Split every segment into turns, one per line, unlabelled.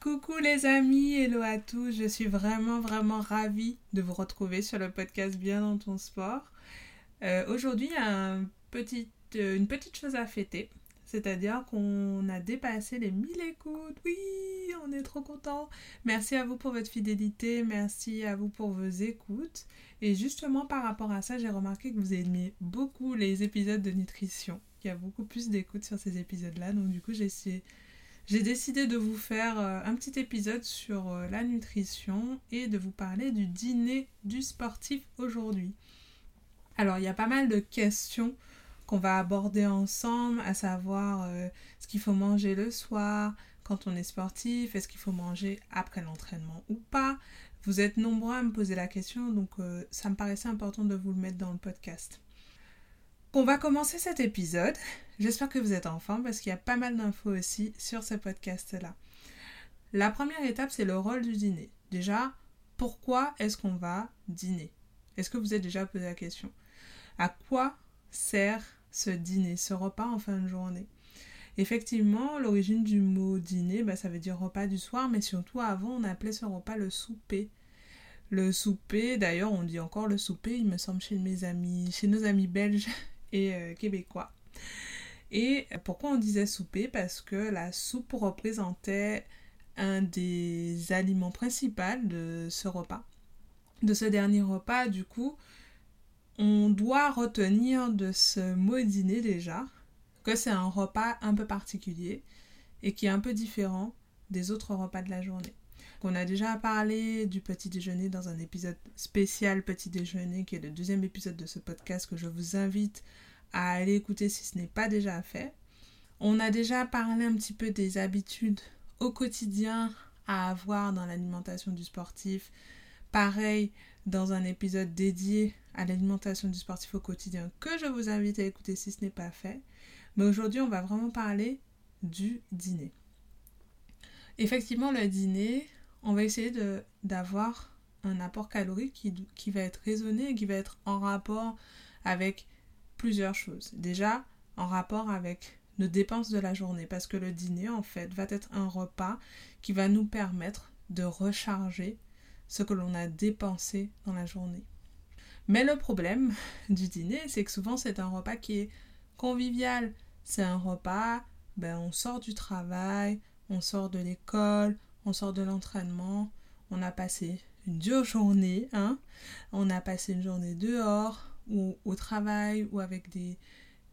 Coucou les amis, hello à tous, je suis vraiment vraiment ravie de vous retrouver sur le podcast Bien dans ton sport. Euh, aujourd'hui, y a euh, une petite chose à fêter, c'est-à-dire qu'on a dépassé les 1000 écoutes, oui, on est trop content. Merci à vous pour votre fidélité, merci à vous pour vos écoutes. Et justement par rapport à ça, j'ai remarqué que vous aimiez beaucoup les épisodes de nutrition. Il y a beaucoup plus d'écoutes sur ces épisodes-là, donc du coup j'ai j'ai décidé de vous faire euh, un petit épisode sur euh, la nutrition et de vous parler du dîner du sportif aujourd'hui. Alors, il y a pas mal de questions qu'on va aborder ensemble, à savoir euh, ce qu'il faut manger le soir quand on est sportif, est-ce qu'il faut manger après l'entraînement ou pas. Vous êtes nombreux à me poser la question, donc ça me paraissait important de vous le mettre dans le podcast. On va commencer cet épisode. J'espère que vous êtes en forme parce qu'il y a pas mal d'infos aussi sur ce podcast-là. La première étape, c'est le rôle du dîner. Déjà, pourquoi est-ce qu'on va dîner? Est-ce que vous êtes déjà posé la question? À quoi sert ce dîner, ce repas en fin de journée? Effectivement, l'origine du mot dîner, bah, ça veut dire repas du soir, mais surtout avant, on appelait ce repas le souper. Le souper, d'ailleurs, on dit encore le souper, il me semble, chez mes amis, chez nos amis belges, et euh, québécois. Et pourquoi on disait souper? Parce que la soupe représentait un des aliments principaux de ce repas. De ce dernier repas, du coup, on doit retenir de ce mot dîner déjà que c'est un repas un peu particulier et qui est un peu différent des autres repas de la journée. On a déjà parlé du petit déjeuner dans un épisode spécial petit déjeuner qui est le deuxième épisode de ce podcast que je vous invite à aller écouter si ce n'est pas déjà fait. On a déjà parlé un petit peu des habitudes au quotidien à avoir dans l'alimentation du sportif. Pareil, dans un épisode dédié à l'alimentation du sportif au quotidien que je vous invite à écouter si ce n'est pas fait. Mais aujourd'hui, on va vraiment parler du dîner. Effectivement, le dîner, on va essayer d'avoir un apport calorique qui, qui, va être raisonné et qui va être en rapport avec plusieurs choses. Déjà, en rapport avec nos dépenses de la journée, parce que le dîner, en fait, va être un repas qui va nous permettre de recharger ce que l'on a dépensé dans la journée. Mais le problème du dîner, c'est que souvent c'est un repas qui est convivial. C'est un repas, ben, on sort du travail, on sort de l'école, on sort de l'entraînement, on a passé une dure journée, hein, on a passé une journée dehors ou au travail ou avec des,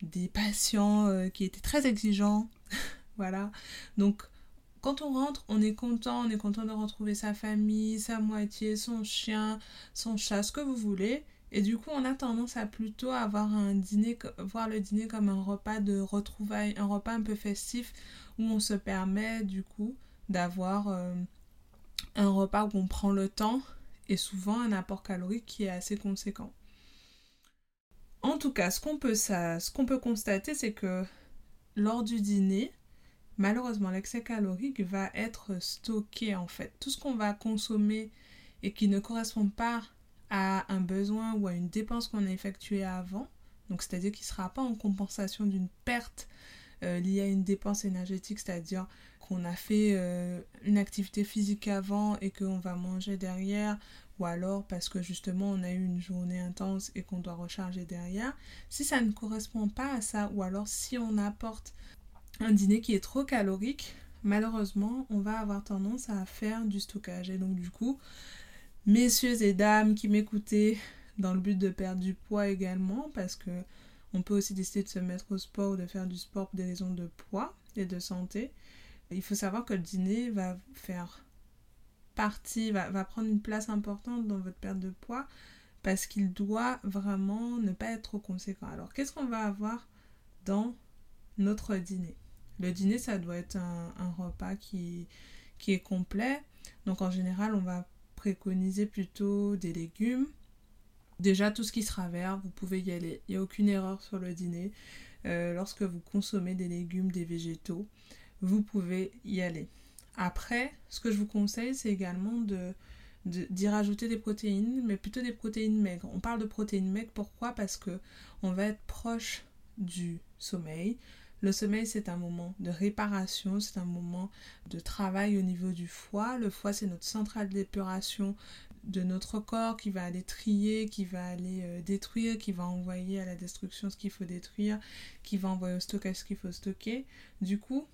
des patients euh, qui étaient très exigeants. voilà. Donc, quand on rentre, on est content, on est content de retrouver sa famille, sa moitié, son chien, son chat, ce que vous voulez. Et du coup, on a tendance à plutôt avoir un dîner, voir le dîner comme un repas de retrouvailles, un repas un peu festif où on se permet du coup d'avoir euh, un repas où on prend le temps et souvent un apport calorique qui est assez conséquent. En tout cas, ce qu'on peut, constater, c'est que lors du dîner, malheureusement, l'excès calorique va être stocké en fait. Tout ce qu'on va consommer et qui ne correspond pas à un besoin ou à une dépense qu'on a effectuée avant, donc c'est-à-dire qui ne sera pas en compensation d'une perte euh, liée à une dépense énergétique, c'est-à-dire qu'on a fait euh, une activité physique avant et qu'on va manger derrière, ou alors parce que justement on a eu une journée intense et qu'on doit recharger derrière, si ça ne correspond pas à ça, ou alors si on apporte un dîner qui est trop calorique, malheureusement on va avoir tendance à faire du stockage. Et donc du coup, messieurs et dames qui m'écoutez, dans le but de perdre du poids également, parce que on peut aussi décider de se mettre au sport ou de faire du sport pour des raisons de poids et de santé. Il faut savoir que le dîner va faire partie, va, prendre une place importante dans votre perte de poids parce qu'il doit vraiment ne pas être trop conséquent. Alors, qu'est-ce qu'on va avoir dans notre dîner? Le dîner, ça doit être un, repas qui, qui est complet. Donc, en général, on va préconiser plutôt des légumes. Déjà, tout ce qui sera vert, vous pouvez y aller. Il n'y a aucune erreur sur le dîner. Euh, lorsque vous consommez des légumes, des végétaux, vous pouvez y aller. Après, ce que je vous conseille, c'est également de d'y rajouter des protéines, mais plutôt des protéines maigres. On parle de protéines maigres, pourquoi? Parce que on va être proche du sommeil. Le sommeil, c'est un moment de réparation, c'est un moment de travail au niveau du foie. Le foie, c'est notre centrale d'épuration de notre corps qui va aller trier, qui va aller euh, détruire, qui va envoyer à la destruction ce qu'il faut détruire, qui va envoyer au stockage ce qu'il faut stocker. Du coup,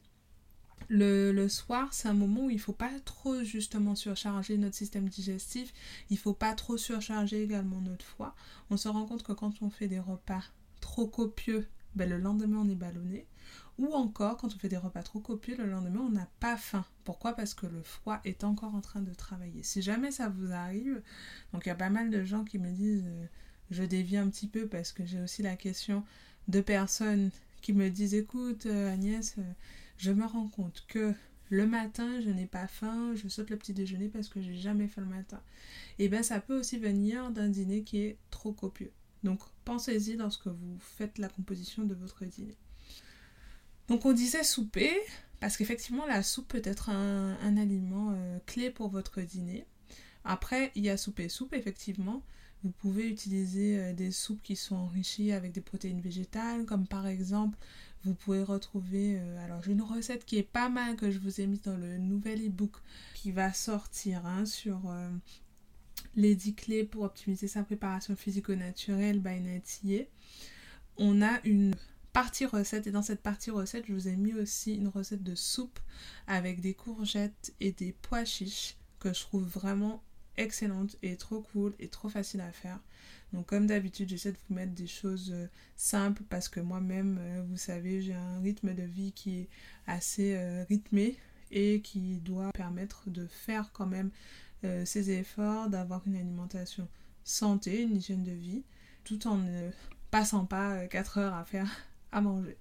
le, soir, c'est un moment où il ne faut pas trop justement surcharger notre système digestif, il ne faut pas trop surcharger également notre foie. On se rend compte que quand on fait des repas trop copieux, ben, le lendemain on est ballonné. Ou encore, quand on fait des repas trop copieux, le lendemain, on n'a pas faim. Pourquoi? Parce que le foie est encore en train de travailler. Si jamais ça vous arrive, donc il y a pas mal de gens qui me disent, euh, je dévie un petit peu parce que j'ai aussi la question de personnes qui me disent, écoute euh, Agnès, euh, je me rends compte que le matin, je n'ai pas faim, je saute le petit déjeuner parce que j'ai jamais faim le matin. Et eh bien ça peut aussi venir d'un dîner qui est trop copieux. Donc pensez-y lorsque vous faites la composition de votre dîner. Donc on disait souper, parce qu'effectivement la soupe peut être un, aliment euh, clé pour votre dîner. Après, il y a soupe et soupe, effectivement. Vous pouvez utiliser euh, des soupes qui sont enrichies avec des protéines végétales, comme par exemple vous pouvez retrouver, euh, alors j'ai une recette qui est pas mal que je vous ai mise dans le nouvel e-book qui va sortir hein, sur euh, les 10 clés pour optimiser sa préparation physico-naturelle by Natier. On a une partie recette et dans cette partie recette je vous ai mis aussi une recette de soupe avec des courgettes et des pois chiches que je trouve vraiment excellente et trop cool et trop facile à faire. Donc comme d'habitude, j'essaie de vous mettre des choses euh, simples parce que moi-même, euh, vous savez, j'ai un rythme de vie qui est assez euh, rythmé et qui doit permettre de faire quand même ces efforts, d'avoir une alimentation santé, une hygiène de vie, tout en ne passant pas 4 heures à faire à manger.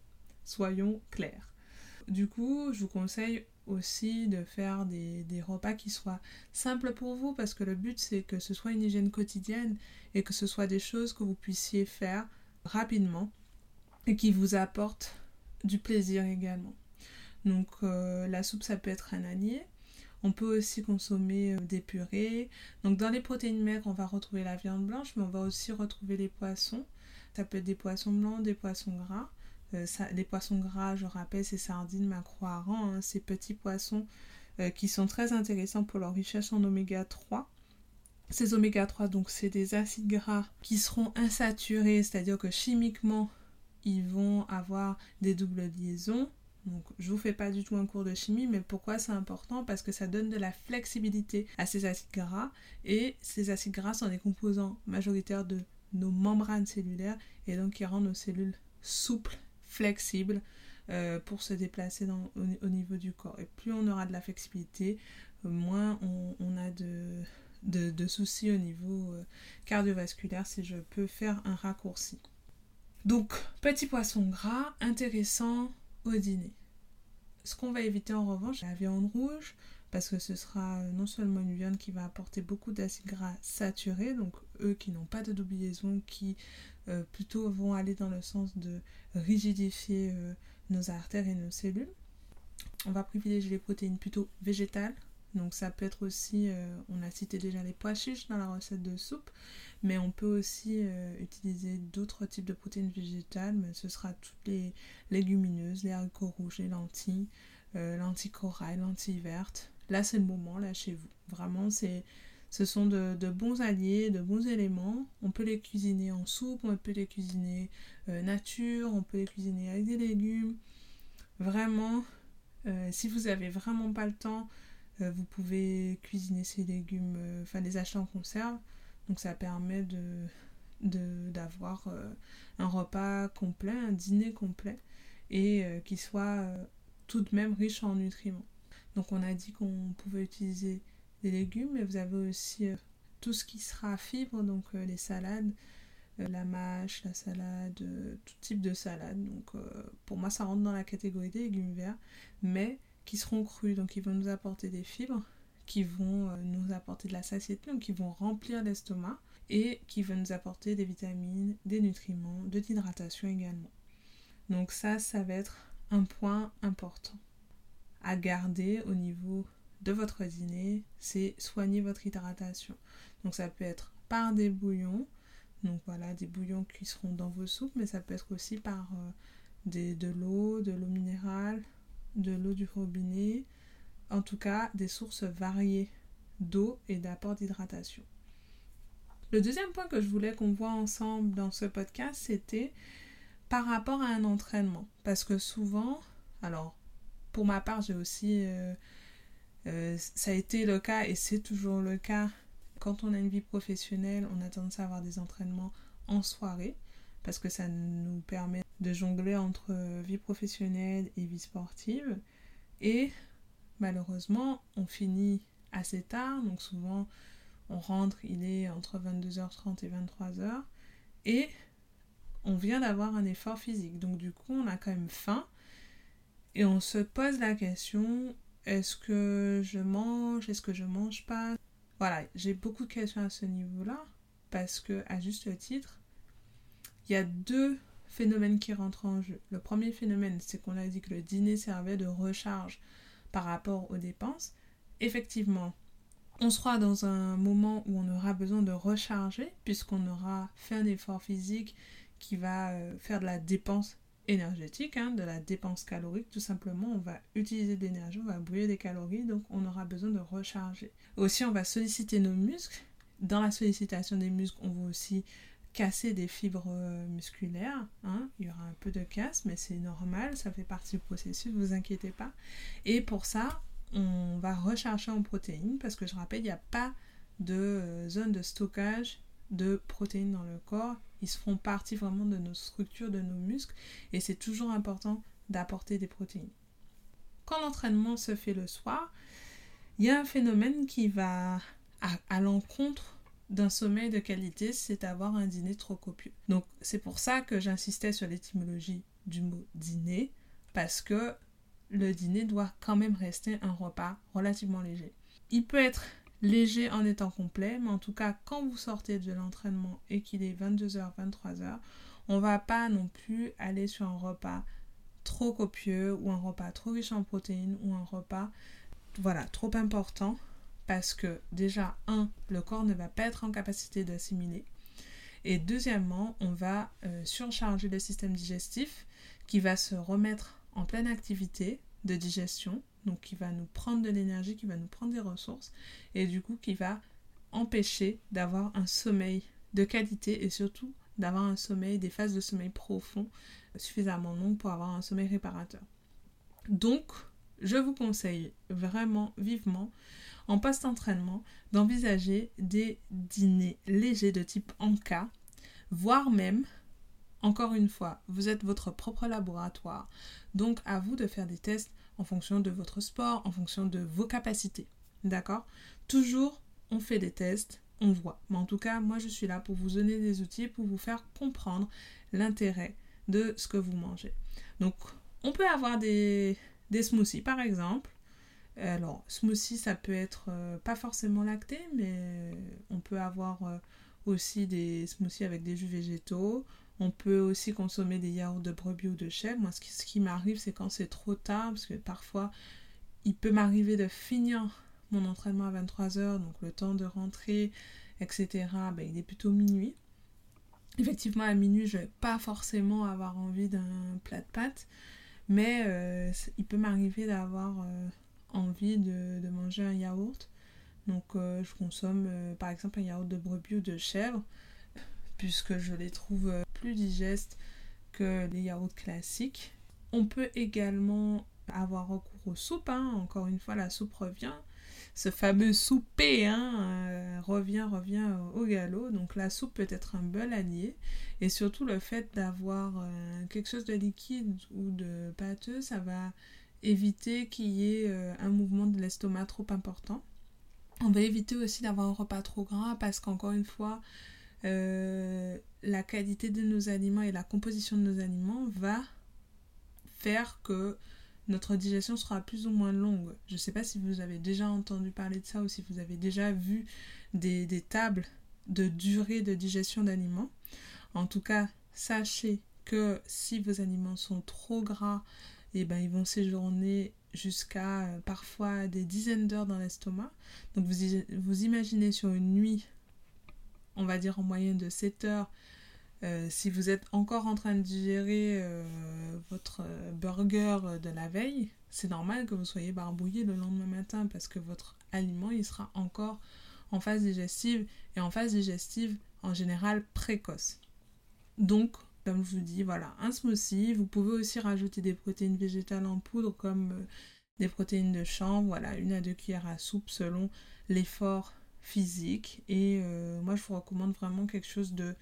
Soyons clairs. Du coup, je vous conseille aussi de faire des, repas qui soient simples pour vous parce que le but c'est que ce soit une hygiène quotidienne et que ce soit des choses que vous puissiez faire rapidement et qui vous apportent du plaisir également. Donc euh, la soupe ça peut être un allié. On peut aussi consommer euh, des purées. Donc dans les protéines maigres on va retrouver la viande blanche mais on va aussi retrouver les poissons. Ça peut être des poissons blancs, des poissons gras. Euh, les poissons gras, je rappelle, c'est sardines, macro hein, ces petits poissons euh, qui sont très intéressants pour leur richesse en oméga 3. Ces oméga 3, donc, c'est des acides gras qui seront insaturés, c'est-à-dire que chimiquement, ils vont avoir des doubles liaisons. Donc, je vous fais pas du tout un cours de chimie, mais pourquoi c'est important? Parce que ça donne de la flexibilité à ces acides gras. Et ces acides gras sont des composants majoritaires de nos membranes cellulaires et donc qui rendent nos cellules souples flexible euh, pour se déplacer au, niveau du corps. Et plus on aura de la flexibilité, moins on, a de, de, soucis au niveau euh, cardiovasculaire si je peux faire un raccourci. Donc, petit poisson gras, intéressant au dîner. Ce qu'on va éviter en revanche, la viande rouge, parce que ce sera non seulement une viande qui va apporter beaucoup d'acides gras saturés, donc eux qui n'ont pas de double liaison, qui euh, plutôt vont aller dans le sens de rigidifier euh, nos artères et nos cellules. On va privilégier les protéines plutôt végétales. Donc ça peut être aussi, euh, on a cité déjà les pois chiches dans la recette de soupe, mais on peut aussi utiliser d'autres types de protéines végétales, mais ce sera toutes les légumineuses, les haricots rouges, les lentilles, lentilles corail, lentilles vertes. Là c'est le moment, là chez vous. Vraiment c'est ce sont de, bons alliés, de bons éléments. On peut les cuisiner en soupe, on peut les cuisiner euh, nature, on peut les cuisiner avec des légumes. Vraiment, euh, si vous n'avez vraiment pas le temps, euh, vous pouvez cuisiner ces légumes, enfin les acheter en conserve. Donc ça permet de d'avoir un repas complet, un dîner complet et qui soit tout de même riche en nutriments. Donc on a dit qu'on pouvait utiliser des légumes, mais vous avez aussi euh, tout ce qui sera fibre, donc euh, les salades, euh, la mâche, la salade, tout type de salade. Donc pour moi, ça rentre dans la catégorie des légumes verts, mais qui seront crus, donc ils vont nous apporter des fibres qui vont nous apporter de la satiété, donc qui vont remplir l'estomac et qui vont nous apporter des vitamines, des nutriments, de l'hydratation également. Donc ça, ça va être un point important à garder au niveau de votre dîner, c'est soigner votre hydratation. Donc ça peut être par des bouillons, donc voilà, des bouillons qui seront dans vos soupes, mais ça peut être aussi par euh, de l'eau, de l'eau minérale, de l'eau du robinet, en tout cas des sources variées d'eau et d'apport d'hydratation. Le deuxième point que je voulais qu'on voit ensemble dans ce podcast, c'était par rapport à un entraînement. Parce que souvent, alors pour ma part, j'ai aussi... Euh, euh, ça a été le cas et c'est toujours le cas. Quand on a une vie professionnelle, on a tendance à avoir des entraînements en soirée parce que ça nous permet de jongler entre vie professionnelle et vie sportive. Et malheureusement, on finit assez tard, donc souvent on rentre, il est entre 22h30 et 23h, et on vient d'avoir un effort physique. Donc du coup, on a quand même faim et on se pose la question est-ce que je mange? Est-ce que je mange pas? Voilà, j'ai beaucoup de questions à ce niveau-là parce que, à juste titre, il y a deux phénomènes qui rentrent en jeu. Le premier phénomène, c'est qu'on a dit que le dîner servait de recharge par rapport aux dépenses. Effectivement, on sera dans un moment où on aura besoin de recharger puisqu'on aura fait un effort physique qui va euh, faire de la dépense énergétique, hein, de la dépense calorique, tout simplement, on va utiliser de l'énergie, on va bouillir des calories, donc on aura besoin de recharger. Aussi, on va solliciter nos muscles. Dans la sollicitation des muscles, on va aussi casser des fibres euh, musculaires. Hein. Il y aura un peu de casse, mais c'est normal, ça fait partie du processus, ne vous inquiétez pas. Et pour ça, on va recharger en protéines, parce que je rappelle, il n'y a pas de euh, zone de stockage de protéines dans le corps ils font partie vraiment de nos structures, de nos muscles, et c'est toujours important d'apporter des protéines. Quand l'entraînement se fait le soir, il y a un phénomène qui va à, l'encontre d'un sommeil de qualité, c'est avoir un dîner trop copieux. Donc c'est pour ça que j'insistais sur l'étymologie du mot dîner, parce que le dîner doit quand même rester un repas relativement léger. Il peut être léger en étant complet, mais en tout cas, quand vous sortez de l'entraînement et qu'il est 22h, 23h, on va pas non plus aller sur un repas trop copieux ou un repas trop riche en protéines ou un repas voilà, trop important parce que déjà, un, le corps ne va pas être en capacité d'assimiler. Et deuxièmement, on va euh, surcharger le système digestif qui va se remettre en pleine activité de digestion donc qui va nous prendre de l'énergie, qui va nous prendre des ressources, et du coup qui va empêcher d'avoir un sommeil de qualité et surtout d'avoir un sommeil, des phases de sommeil profond suffisamment longues pour avoir un sommeil réparateur. Donc, je vous conseille vraiment vivement en post-entraînement d'envisager des dîners légers de type Anka, voire même, encore une fois, vous êtes votre propre laboratoire, donc à vous de faire des tests en fonction de votre sport, en fonction de vos capacités. D'accord? Toujours, on fait des tests, on voit. Mais en tout cas, moi, je suis là pour vous donner des outils, pour vous faire comprendre l'intérêt de ce que vous mangez. Donc, on peut avoir des, smoothies, par exemple. Alors, smoothie, ça peut être euh, pas forcément lacté, mais on peut avoir euh, aussi des smoothies avec des jus végétaux. On peut aussi consommer des yaourts de brebis ou de chèvre. Moi, ce qui, m'arrive, c'est quand c'est trop tard, parce que parfois, il peut m'arriver de finir mon entraînement à 23h, donc le temps de rentrer, etc. Ben, il est plutôt minuit. Effectivement, à minuit, je vais pas forcément avoir envie d'un plat de pâtes, mais euh, il peut m'arriver d'avoir euh, envie de, manger un yaourt. Donc, euh, je consomme par exemple un yaourt de brebis ou de chèvre puisque je les trouve plus digestes que les yaourts classiques. On peut également avoir recours aux soupes, hein. encore une fois la soupe revient. Ce fameux souper hein, euh, revient, revient au galop. Donc la soupe peut être un bel allié. Et surtout le fait d'avoir euh, quelque chose de liquide ou de pâteux, ça va éviter qu'il y ait un mouvement de l'estomac trop important. On va éviter aussi d'avoir un repas trop gras parce qu'encore une fois, euh, la qualité de nos aliments et la composition de nos aliments va faire que notre digestion sera plus ou moins longue. Je ne sais pas si vous avez déjà entendu parler de ça ou si vous avez déjà vu des, tables de durée de digestion d'aliments. En tout cas, sachez que si vos aliments sont trop gras, et eh ben, ils vont séjourner jusqu'à euh, parfois des dizaines d'heures dans l'estomac. Donc vous imaginez sur une nuit, on va dire en moyenne de 7 heures, euh, si vous êtes encore en train de digérer euh, votre burger de la veille, c'est normal que vous soyez barbouillé le lendemain matin parce que votre aliment il sera encore en phase digestive et en phase digestive en général précoce. Donc comme je vous dis, voilà, un smoothie. Vous pouvez aussi rajouter des protéines végétales en poudre comme euh, des protéines de chambre, voilà, une à deux cuillères à soupe selon l'effort physique. Et euh, moi, je vous recommande vraiment quelque chose de,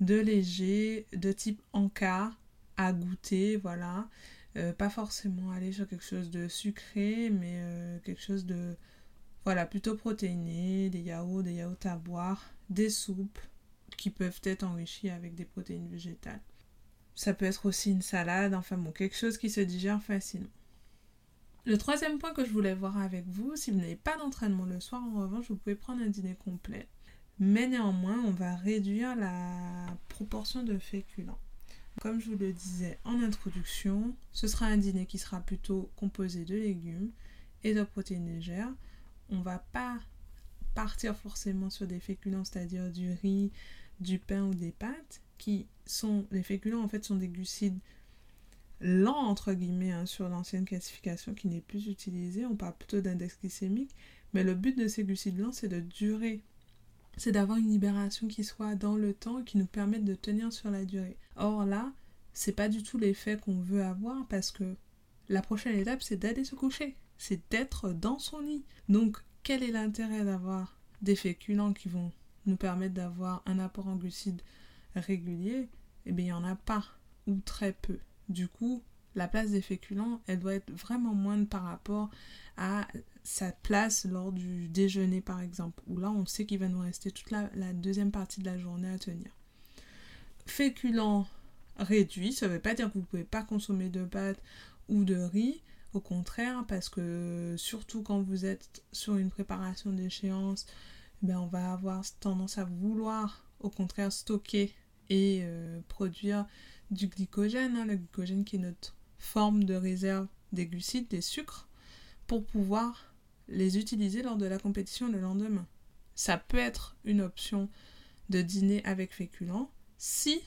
de léger, de type encas à goûter, voilà. Euh, pas forcément aller sur quelque chose de sucré, mais quelque chose de, voilà, plutôt protéiné, des yaourts, des yaourts à boire, des soupes, qui peuvent être enrichis avec des protéines végétales. Ça peut être aussi une salade, enfin bon, quelque chose qui se digère facilement. Le troisième point que je voulais voir avec vous, si vous n'avez pas d'entraînement le soir, en revanche, vous pouvez prendre un dîner complet. Mais néanmoins, on va réduire la proportion de féculents. Comme je vous le disais en introduction, ce sera un dîner qui sera plutôt composé de légumes et de protéines légères. On va pas partir forcément sur des féculents, c'est-à-dire du riz, du pain ou des pâtes, qui sont, les féculents en fait sont des glucides lents entre guillemets hein, sur l'ancienne classification qui n'est plus utilisée, on parle plutôt d'index glycémique, mais le but de ces glucides lents c'est de durer, c'est d'avoir une libération qui soit dans le temps et qui nous permette de tenir sur la durée. Or là, c'est pas du tout l'effet qu'on veut avoir parce que la prochaine étape c'est d'aller se coucher, c'est d'être dans son lit. Donc quel est l'intérêt d'avoir des féculents qui vont nous permettre d'avoir un apport en glucides régulier, eh bien, il n'y en a pas, ou très peu. Du coup, la place des féculents, elle doit être vraiment moindre par rapport à sa place lors du déjeuner, par exemple, où là, on sait qu'il va nous rester toute la, deuxième partie de la journée à tenir. Féculents réduits, ça ne veut pas dire que vous ne pouvez pas consommer de pâtes ou de riz, au contraire, parce que surtout quand vous êtes sur une préparation d'échéance, ben, on va avoir tendance à vouloir au contraire stocker et euh, produire du glycogène, hein, le glycogène qui est notre forme de réserve des glucides, des sucres, pour pouvoir les utiliser lors de la compétition le lendemain. Ça peut être une option de dîner avec féculents si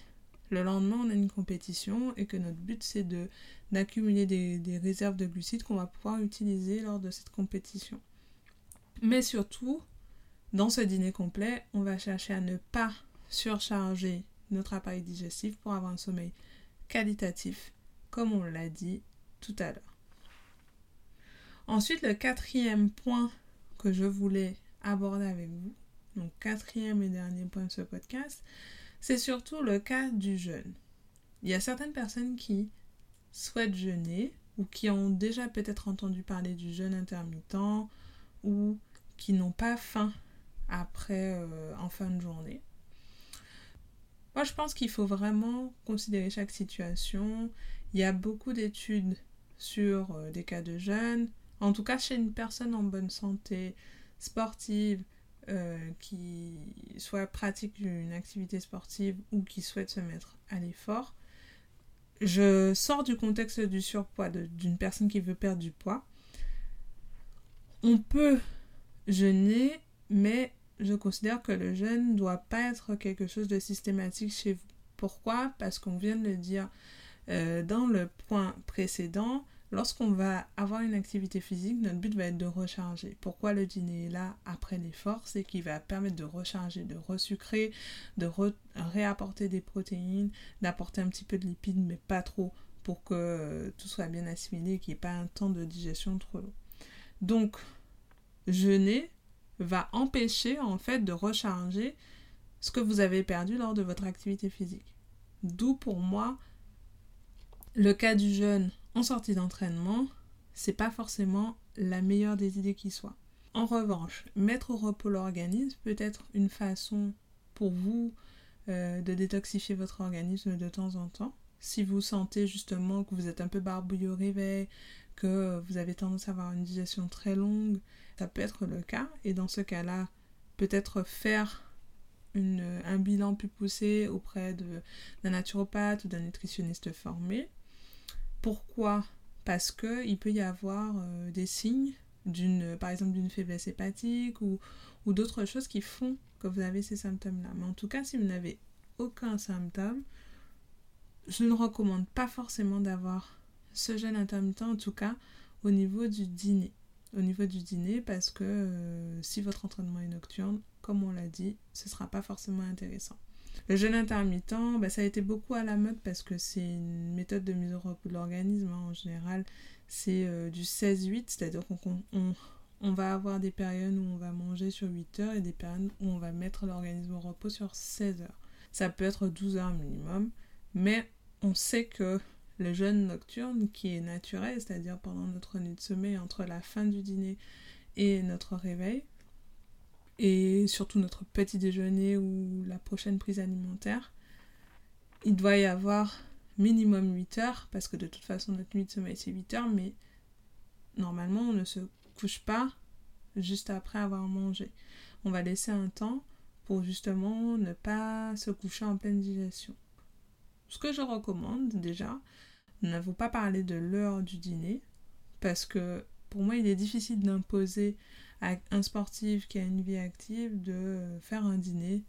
le lendemain on a une compétition et que notre but c'est de d'accumuler des, des réserves de glucides qu'on va pouvoir utiliser lors de cette compétition. Mais surtout, dans ce dîner complet, on va chercher à ne pas surcharger notre appareil digestif pour avoir un sommeil qualitatif, comme on l'a dit tout à l'heure. Ensuite, le quatrième point que je voulais aborder avec vous, donc quatrième et dernier point de ce podcast, c'est surtout le cas du jeûne. Il y a certaines personnes qui souhaitent jeûner ou qui ont déjà peut-être entendu parler du jeûne intermittent ou qui n'ont pas faim après euh, en fin de journée. Moi, je pense qu'il faut vraiment considérer chaque situation. Il y a beaucoup d'études sur euh, des cas de jeunes, en tout cas chez une personne en bonne santé, sportive, euh, qui soit pratique une activité sportive ou qui souhaite se mettre à l'effort. Je sors du contexte du surpoids d'une personne qui veut perdre du poids. On peut jeûner, mais je considère que le jeûne ne doit pas être quelque chose de systématique chez vous. Pourquoi? Parce qu'on vient de le dire euh, dans le point précédent, lorsqu'on va avoir une activité physique, notre but va être de recharger. Pourquoi le dîner est là après l'effort? C'est qu'il va permettre de recharger, de resucrer, de réapporter des protéines, d'apporter un petit peu de lipides, mais pas trop, pour que tout soit bien assimilé et qu'il n'y ait pas un temps de digestion trop long. Donc, jeûner, va empêcher en fait de recharger ce que vous avez perdu lors de votre activité physique. D'où pour moi le cas du jeûne en sortie d'entraînement, c'est pas forcément la meilleure des idées qui soit. En revanche, mettre au repos l'organisme peut être une façon pour vous euh, de détoxifier votre organisme de temps en temps. Si vous sentez justement que vous êtes un peu barbouillé au réveil, que vous avez tendance à avoir une digestion très longue, ça peut être le cas. Et dans ce cas-là, peut-être faire un bilan plus poussé auprès d'un naturopathe ou d'un nutritionniste formé. Pourquoi? Parce qu'il peut y avoir euh, des signes, par exemple d'une faiblesse hépatique ou, ou d'autres choses qui font que vous avez ces symptômes-là. Mais en tout cas, si vous n'avez aucun symptôme, je ne recommande pas forcément d'avoir ce jeûne intermittent, en tout cas au niveau du dîner. Au niveau du dîner, parce que euh, si votre entraînement est nocturne, comme on l'a dit, ce ne sera pas forcément intéressant. Le jeûne intermittent, bah, ça a été beaucoup à la mode parce que c'est une méthode de mise au repos de l'organisme. Hein. En général, c'est euh, du 16-8, c'est-à-dire qu'on on, va avoir des périodes où on va manger sur 8 heures et des périodes où on va mettre l'organisme au repos sur 16 heures. Ça peut être 12 heures minimum, mais on sait que le jeûne nocturne qui est naturel, c'est-à-dire pendant notre nuit de sommeil entre la fin du dîner et notre réveil, et surtout notre petit déjeuner ou la prochaine prise alimentaire, il doit y avoir minimum 8 heures, parce que de toute façon notre nuit de sommeil c'est 8 heures, mais normalement on ne se couche pas juste après avoir mangé. On va laisser un temps pour justement ne pas se coucher en pleine digestion. Ce que je recommande déjà, n'avons pas parlé de l'heure du dîner, parce que pour moi, il est difficile d'imposer à un sportif qui a une vie active de faire un dîner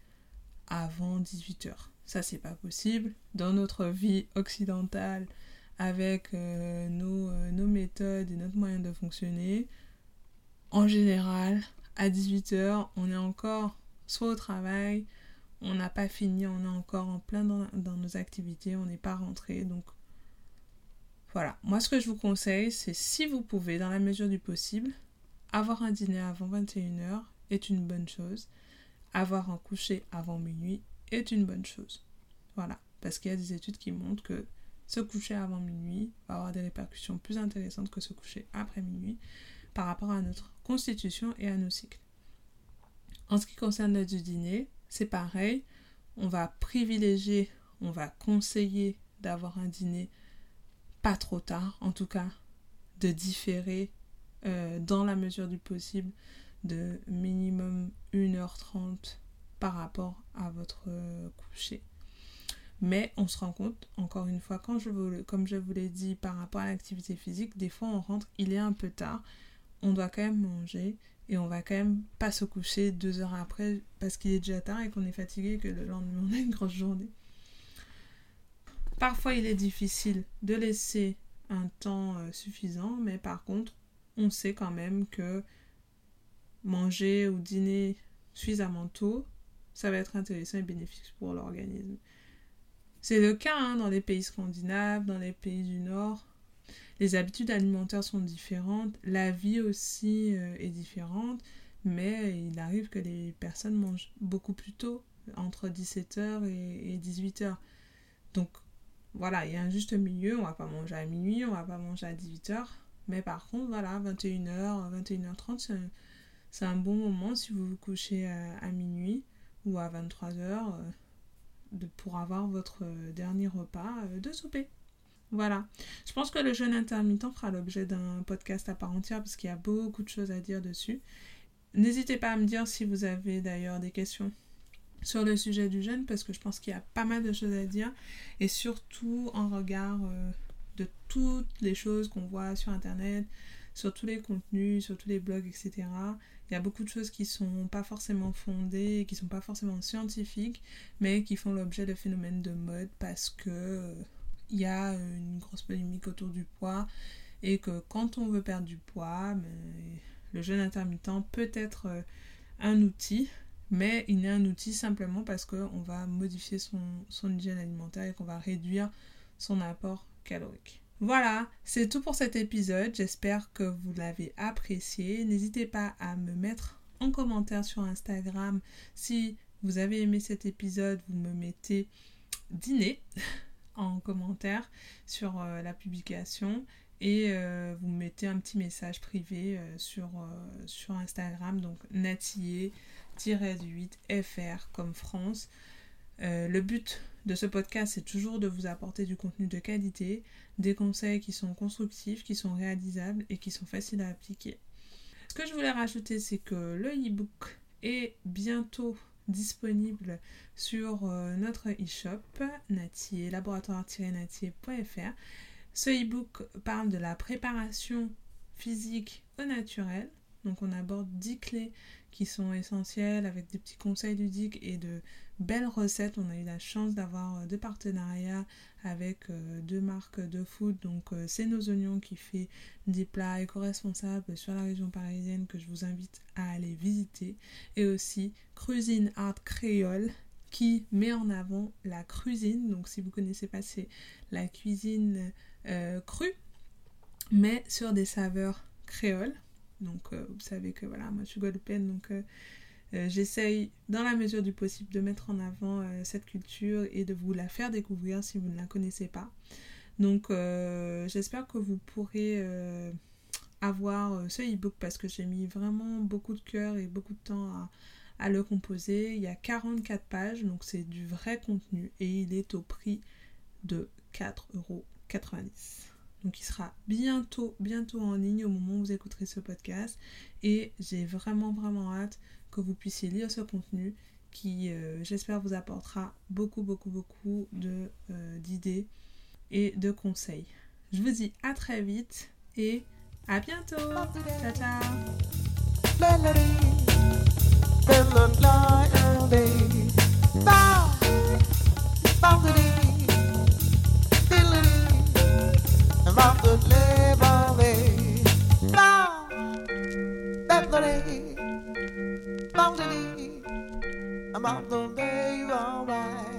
avant 18h. Ça, c'est pas possible. Dans notre vie occidentale, avec euh, nos, euh, nos, méthodes et notre moyen de fonctionner, en général, à 18h, on est encore soit au travail, on n'a pas fini, on est encore en plein dans, nos activités, on n'est pas rentré. Donc voilà, moi ce que je vous conseille, c'est si vous pouvez, dans la mesure du possible, avoir un dîner avant 21h est une bonne chose. Avoir un coucher avant minuit est une bonne chose. Voilà, parce qu'il y a des études qui montrent que se coucher avant minuit va avoir des répercussions plus intéressantes que se coucher après minuit par rapport à notre constitution et à nos cycles. En ce qui concerne le du dîner, c'est pareil. On va privilégier, on va conseiller d'avoir un dîner trop tard, en tout cas de différer euh, dans la mesure du possible de minimum 1h30 par rapport à votre euh, coucher. Mais on se rend compte, encore une fois, quand je vous, comme je vous l'ai dit par rapport à l'activité physique, des fois on rentre, il est un peu tard, on doit quand même manger et on va quand même pas se coucher deux heures après parce qu'il est déjà tard et qu'on est fatigué que le lendemain on a une grosse journée. Parfois il est difficile de laisser un temps euh, suffisant, mais par contre on sait quand même que manger ou dîner suffisamment tôt, ça va être intéressant et bénéfique pour l'organisme. C'est le cas hein, dans les pays scandinaves, dans les pays du Nord, les habitudes alimentaires sont différentes, la vie aussi euh, est différente, mais il arrive que les personnes mangent beaucoup plus tôt, entre 17h et, 18h. Donc voilà, il y a un juste milieu, on va pas manger à minuit, on va pas manger à 18h, mais par contre, voilà, 21h, 21h30, c'est un, bon moment si vous vous couchez à, minuit ou à 23h euh, pour avoir votre dernier repas euh, de souper. Voilà. Je pense que le jeûne intermittent fera l'objet d'un podcast à part entière parce qu'il y a beaucoup de choses à dire dessus. N'hésitez pas à me dire si vous avez d'ailleurs des questions sur le sujet du jeûne parce que je pense qu'il y a pas mal de choses à dire et surtout en regard euh, de toutes les choses qu'on voit sur internet, sur tous les contenus, sur tous les blogs, etc. Il y a beaucoup de choses qui sont pas forcément fondées, qui sont pas forcément scientifiques, mais qui font l'objet de phénomènes de mode parce que euh, il y a une grosse polémique autour du poids et que quand on veut perdre du poids, ben, le jeûne intermittent peut être euh, un outil, mais il est un outil simplement parce qu'on va modifier son, hygiène alimentaire et qu'on va réduire son apport calorique. Voilà, c'est tout pour cet épisode. J'espère que vous l'avez apprécié. N'hésitez pas à me mettre en commentaire sur Instagram si vous avez aimé cet épisode. Vous me mettez dîner en commentaire sur euh, la publication et euh, vous mettez un petit message privé euh, sur, sur Instagram, donc natillé-du8fr comme France. Euh, le but de ce podcast, c'est toujours de vous apporter du contenu de qualité, des conseils qui sont constructifs, qui sont réalisables et qui sont faciles à appliquer. Ce que je voulais rajouter, c'est que le e-book est bientôt disponible sur euh, notre e-shop Natier, laboratoire-natier.fr. Ce e-book parle de la préparation physique au naturel. Donc on aborde 10 clés qui sont essentielles avec des petits conseils ludiques et de belles recettes. On a eu la chance d'avoir euh, deux partenariats avec euh, deux marques de food. Donc euh, c'est nos oignons qui fait des plats éco-responsables sur la région parisienne que je vous invite à aller visiter. Et aussi Cuisine Art Créole qui met en avant la cuisine. Donc si vous ne connaissez pas, c'est la cuisine crue, mais sur des saveurs créoles. Donc vous savez que voilà, moi je suis guadeloupéenne, donc euh, j'essaye dans la mesure du possible de mettre en avant euh, cette culture et de vous la faire découvrir si vous ne la connaissez pas. Donc euh, j'espère que vous pourrez avoir ce e-book parce que j'ai mis vraiment beaucoup de cœur et beaucoup de temps à, à le composer. Il y a 44 pages, donc c'est du vrai contenu et il est au prix de 4,90€. Donc il sera bientôt, bientôt en ligne au moment où vous écouterez ce podcast. Et j'ai vraiment, vraiment hâte que vous puissiez lire ce contenu qui, euh, j'espère, vous apportera beaucoup, beaucoup, beaucoup de, euh, d'idées et de conseils. Je vous dis à très vite et à bientôt. Ciao, ciao. I'm on the way, alright.